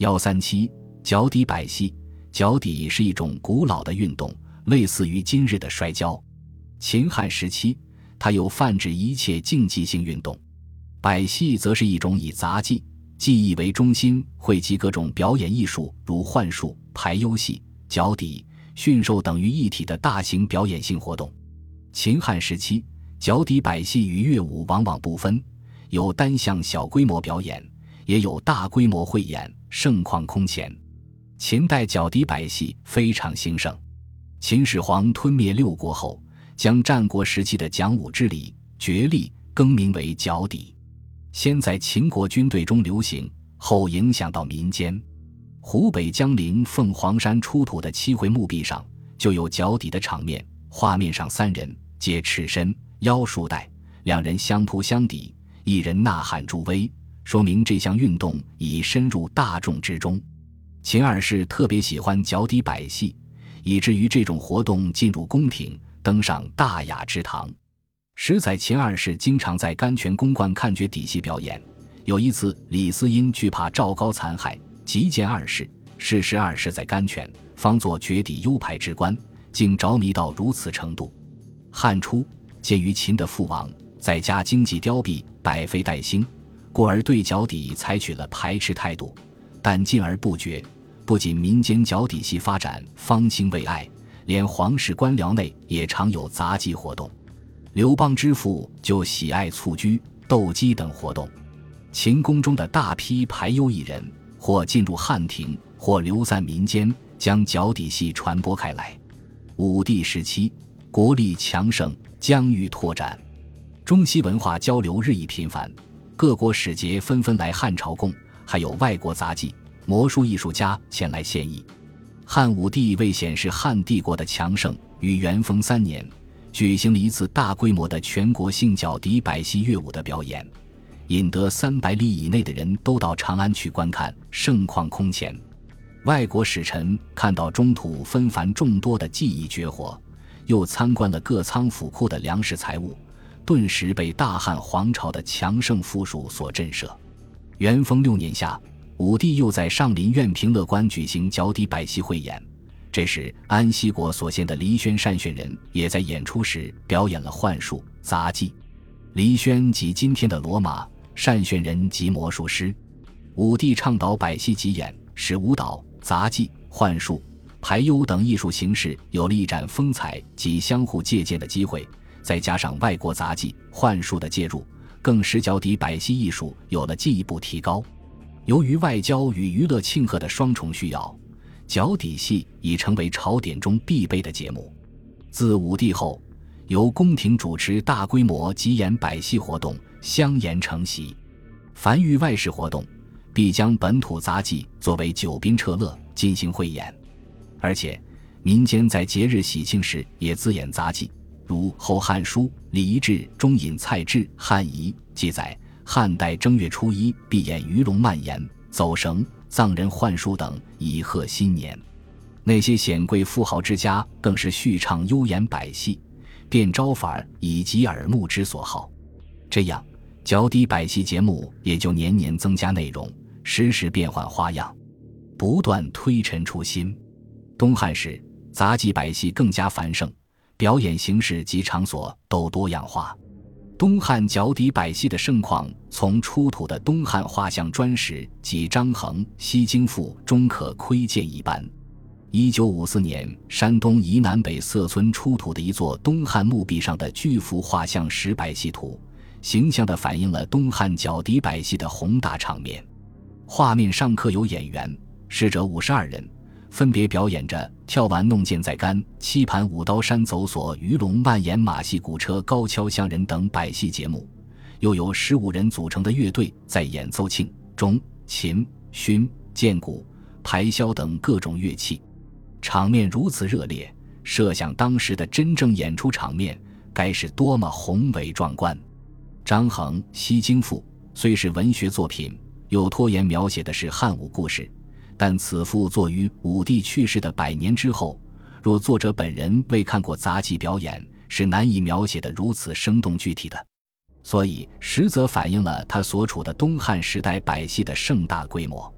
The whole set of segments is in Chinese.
幺三七脚底摆戏，脚底是一种古老的运动，类似于今日的摔跤。秦汉时期，它有泛指一切竞技性运动。摆戏则是一种以杂技、技艺为中心，汇集各种表演艺术，如幻术、排忧戏、脚底、驯兽等于一体的大型表演性活动。秦汉时期，脚底摆戏与乐舞往往不分，有单项小规模表演，也有大规模汇演，盛况空前。秦代脚底摆戏非常兴盛。秦始皇吞灭六国后，将战国时期的讲武之礼、角力更名为脚底，先在秦国军队中流行，后影响到民间。湖北江陵凤凰山出土的七回墓壁上就有脚底的场面。画面上三人皆赤身，腰束带，两人相扑相抵，一人呐喊助威，说明这项运动已深入大众之中。秦二世特别喜欢脚底摆戏，以至于这种活动进入宫廷，登上大雅之堂。实在秦二世经常在甘泉宫观看绝底戏表演。有一次，李斯因惧怕赵高残害，急见二世。事实二世在甘泉，方作绝底优排之官。竟着迷到如此程度。汉初，鉴于秦的父王在家经济凋敝，百废待兴，故而对脚底采取了排斥态度。但进而不绝，不仅民间脚底戏发展方兴未艾，连皇室官僚内也常有杂技活动。刘邦之父就喜爱蹴鞠、斗鸡等活动。秦宫中的大批排忧艺人，或进入汉庭，或流散民间，将脚底戏传播开来。武帝时期，国力强盛，疆域拓展，中西文化交流日益频繁，各国使节纷纷来汉朝贡，还有外国杂技、魔术艺术家前来献艺。汉武帝为显示汉帝国的强盛，于元丰三年举行了一次大规模的全国性脚底百戏乐舞的表演，引得三百里以内的人都到长安去观看，盛况空前。外国使臣看到中土纷繁众多的技艺绝活，又参观了各仓府库的粮食财物，顿时被大汉皇朝的强盛富庶所震慑。元丰六年夏，武帝又在上林苑平乐观举行脚底百戏汇演。这时，安西国所献的黎宣善选人也在演出时表演了幻术杂技。黎宣即今天的罗马，善选人即魔术师。武帝倡导百戏集演，使舞蹈。杂技、幻术、排忧等艺术形式有了一展风采及相互借鉴的机会，再加上外国杂技、幻术的介入，更使脚底百戏艺术有了进一步提高。由于外交与娱乐庆贺的双重需要，脚底戏已成为朝典中必备的节目。自武帝后，由宫廷主持大规模集演百戏活动相沿成习，凡遇外事活动。必将本土杂技作为酒宾撤乐进行汇演，而且民间在节日喜庆时也自演杂技，如《后汉书·礼仪志》中引蔡志《汉仪》记载，汉代正月初一必演鱼龙蔓延、走绳、藏人幻术等，以贺新年。那些显贵富豪之家更是续唱优演百戏，变招法以及耳目之所好。这样，脚底百戏节目也就年年增加内容。时时变换花样，不断推陈出新。东汉时，杂技百戏更加繁盛，表演形式及场所都多样化。东汉脚底百戏的盛况，从出土的东汉画像砖石及张衡《西京赋》中可窥见一斑。一九五四年，山东沂南北色村出土的一座东汉墓壁上的巨幅画像石百戏图，形象地反映了东汉脚底百戏的宏大场面。画面上刻有演员，逝者五十二人，分别表演着跳完弄剑在杆、七盘舞刀山走索、鱼龙蔓延、马戏鼓车高跷乡人等百戏节目，又有十五人组成的乐队在演奏磬、钟、琴、埙、剑鼓、排箫等各种乐器，场面如此热烈，设想当时的真正演出场面该是多么宏伟壮观。张衡《西京赋》虽是文学作品。又拖延描写的是汉武故事，但此赋作于武帝去世的百年之后，若作者本人未看过杂技表演，是难以描写的如此生动具体的。所以，实则反映了他所处的东汉时代百戏的盛大规模。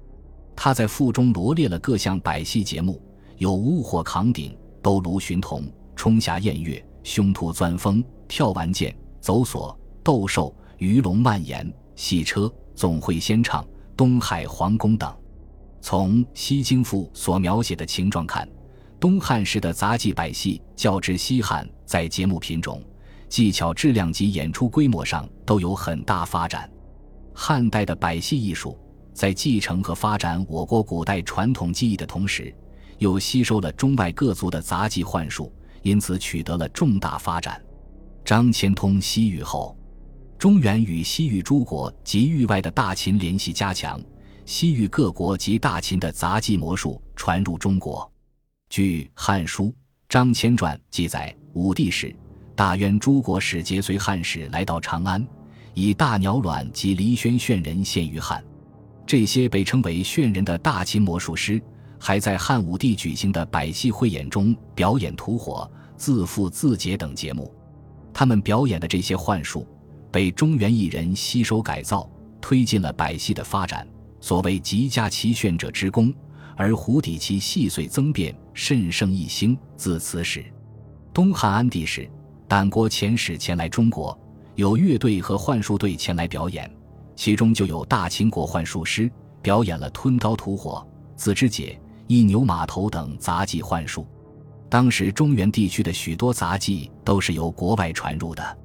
他在赋中罗列了各项百戏节目，有巫火扛鼎、斗炉寻铜、冲霞宴月、凶兔钻风、跳完剑、走索、斗兽、鱼龙蔓延、戏车、总会先唱、东海皇宫等。从《西京赋》所描写的情状看，东汉时的杂技百戏较之西汉，在节目品种、技巧质量及演出规模上都有很大发展。汉代的百戏艺术在继承和发展我国古代传统技艺的同时，又吸收了中外各族的杂技幻术，因此取得了重大发展。张骞通西域后，中原与西域诸国及域外的大秦联系加强。西域各国及大秦的杂技魔术传入中国。据《汉书·张骞传》记载，武帝时，大渊诸国使节随汉使来到长安，以大鸟卵及离轩炫人献于汉。这些被称为炫人的大秦魔术师，还在汉武帝举行的百戏汇演中表演吐火、自负自解等节目。他们表演的这些幻术，被中原艺人吸收改造，推进了百戏的发展。所谓极佳其炫者之功，而胡底其细碎增变，甚胜一星。自此始，东汉安帝时，党国遣使前来中国，有乐队和幻术队前来表演，其中就有大秦国幻术师表演了吞刀吐火、自知解、一牛马头等杂技幻术。当时中原地区的许多杂技都是由国外传入的，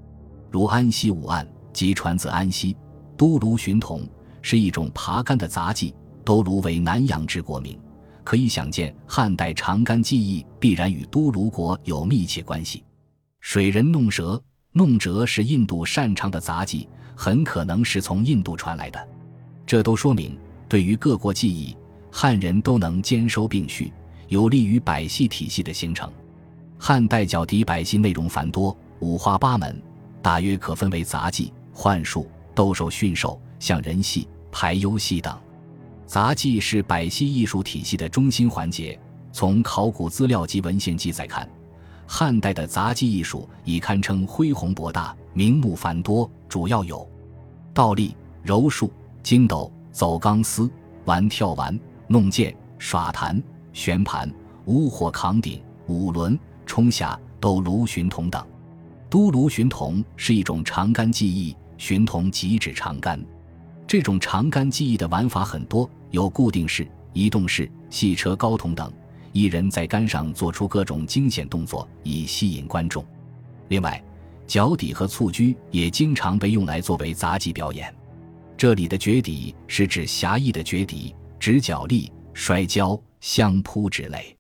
如安西武案即传自安西，都卢寻铜。是一种爬杆的杂技，都卢为南阳之国名，可以想见汉代长杆技艺必然与都卢国有密切关系。水人弄蛇，弄折是印度擅长的杂技，很可能是从印度传来的。这都说明，对于各国技艺，汉人都能兼收并蓄，有利于百戏体系的形成。汉代角笛百戏内容繁多，五花八门，大约可分为杂技、幻术、斗兽、驯兽。像人戏、排忧戏等，杂技是百戏艺术体系的中心环节。从考古资料及文献记载看，汉代的杂技艺术已堪称恢宏博大、名目繁多，主要有倒立、柔术、筋斗、走钢丝、玩跳丸、弄剑、耍弹、旋盘、舞火扛鼎、舞轮、冲下、斗卢寻铜等。都卢寻铜是一种长杆技艺，寻铜即指长杆。这种长杆技艺的玩法很多，有固定式、移动式、戏车高筒等。一人在杆上做出各种惊险动作，以吸引观众。另外，脚底和蹴鞠也经常被用来作为杂技表演。这里的绝底是指狭义的绝底，指脚力、摔跤、相扑之类。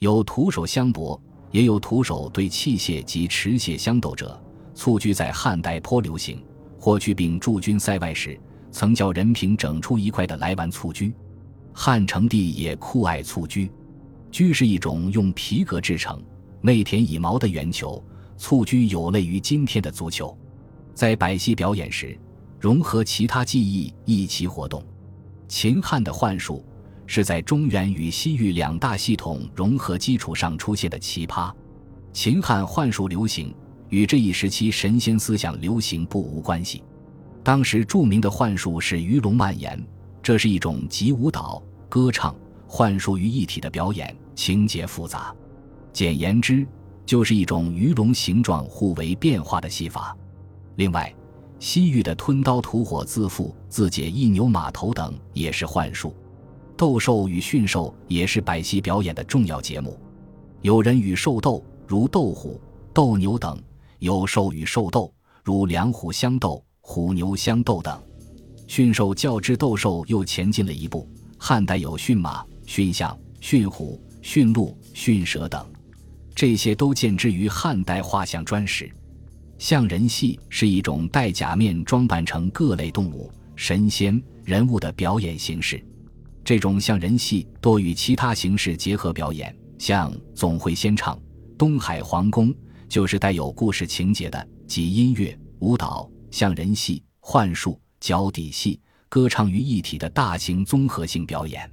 有徒手相搏，也有徒手对器械及持械相斗者。蹴鞠在汉代颇流行。霍去病驻军塞外时。曾叫人平整出一块的来玩蹴鞠，汉成帝也酷爱蹴鞠。鞠是一种用皮革制成、内填羽毛的圆球，蹴鞠有类于今天的足球。在百戏表演时，融合其他技艺一起活动。秦汉的幻术是在中原与西域两大系统融合基础上出现的奇葩。秦汉幻术流行与这一时期神仙思想流行不无关系。当时著名的幻术是鱼龙蔓延，这是一种集舞蹈、歌唱、幻术于一体的表演，情节复杂。简言之，就是一种鱼龙形状互为变化的戏法。另外，西域的吞刀吐火、自缚自解、一牛马头等也是幻术。斗兽与驯兽也是百戏表演的重要节目。有人与兽斗，如斗虎、斗牛等；有兽与兽斗，如两虎相斗。虎牛相斗等，驯兽较之斗兽又前进了一步。汉代有驯马、驯象、驯虎、驯鹿、驯蛇等，这些都见之于汉代画像砖石。象人戏是一种戴假面装扮成各类动物、神仙、人物的表演形式。这种象人戏多与其他形式结合表演，像总会先唱、东海皇宫，就是带有故事情节的，及音乐、舞蹈。像人戏、幻术、脚底戏、歌唱于一体的大型综合性表演。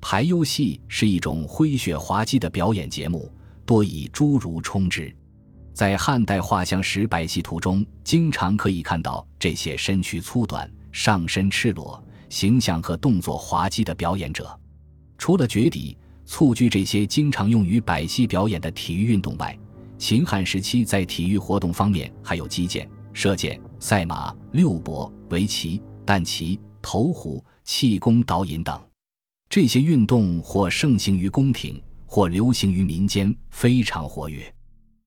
排忧戏是一种诙谐滑稽的表演节目，多以侏儒充之。在汉代画像石百戏图中，经常可以看到这些身躯粗短、上身赤裸、形象和动作滑稽的表演者。除了绝底、蹴鞠这些经常用于百戏表演的体育运动外，秦汉时期在体育活动方面还有击剑、射箭、赛马、六博、围棋、弹棋、投壶、气功、导引等。这些运动或盛行于宫廷，或流行于民间，非常活跃。